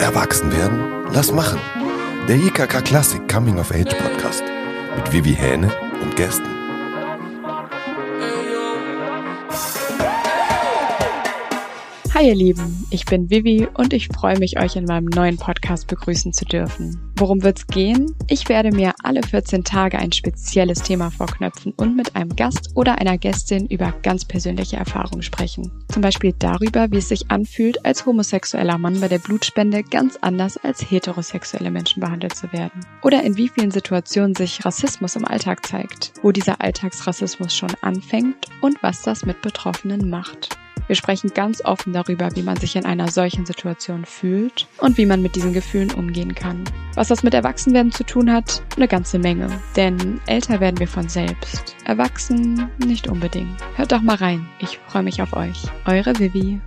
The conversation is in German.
Erwachsen werden? Lass machen. Der IKK Klassik Coming of Age Podcast mit Vivi Hähne und Gästen. Hi ihr Lieben, ich bin Vivi und ich freue mich, euch in meinem neuen Podcast begrüßen zu dürfen. Worum wird's gehen? Ich werde mir alle 14 Tage ein spezielles Thema vorknöpfen und mit einem Gast oder einer Gästin über ganz persönliche Erfahrungen sprechen. Zum Beispiel darüber, wie es sich anfühlt, als homosexueller Mann bei der Blutspende ganz anders als heterosexuelle Menschen behandelt zu werden. Oder in wie vielen Situationen sich Rassismus im Alltag zeigt, wo dieser Alltagsrassismus schon anfängt und was das mit Betroffenen macht. Wir sprechen ganz offen darüber, wie man sich in einer solchen Situation fühlt und wie man mit diesen Gefühlen umgehen kann. Was das mit Erwachsenwerden zu tun hat? Eine ganze Menge. Denn älter werden wir von selbst. Erwachsen nicht unbedingt. Hört doch mal rein. Ich freue mich auf euch. Eure Vivi.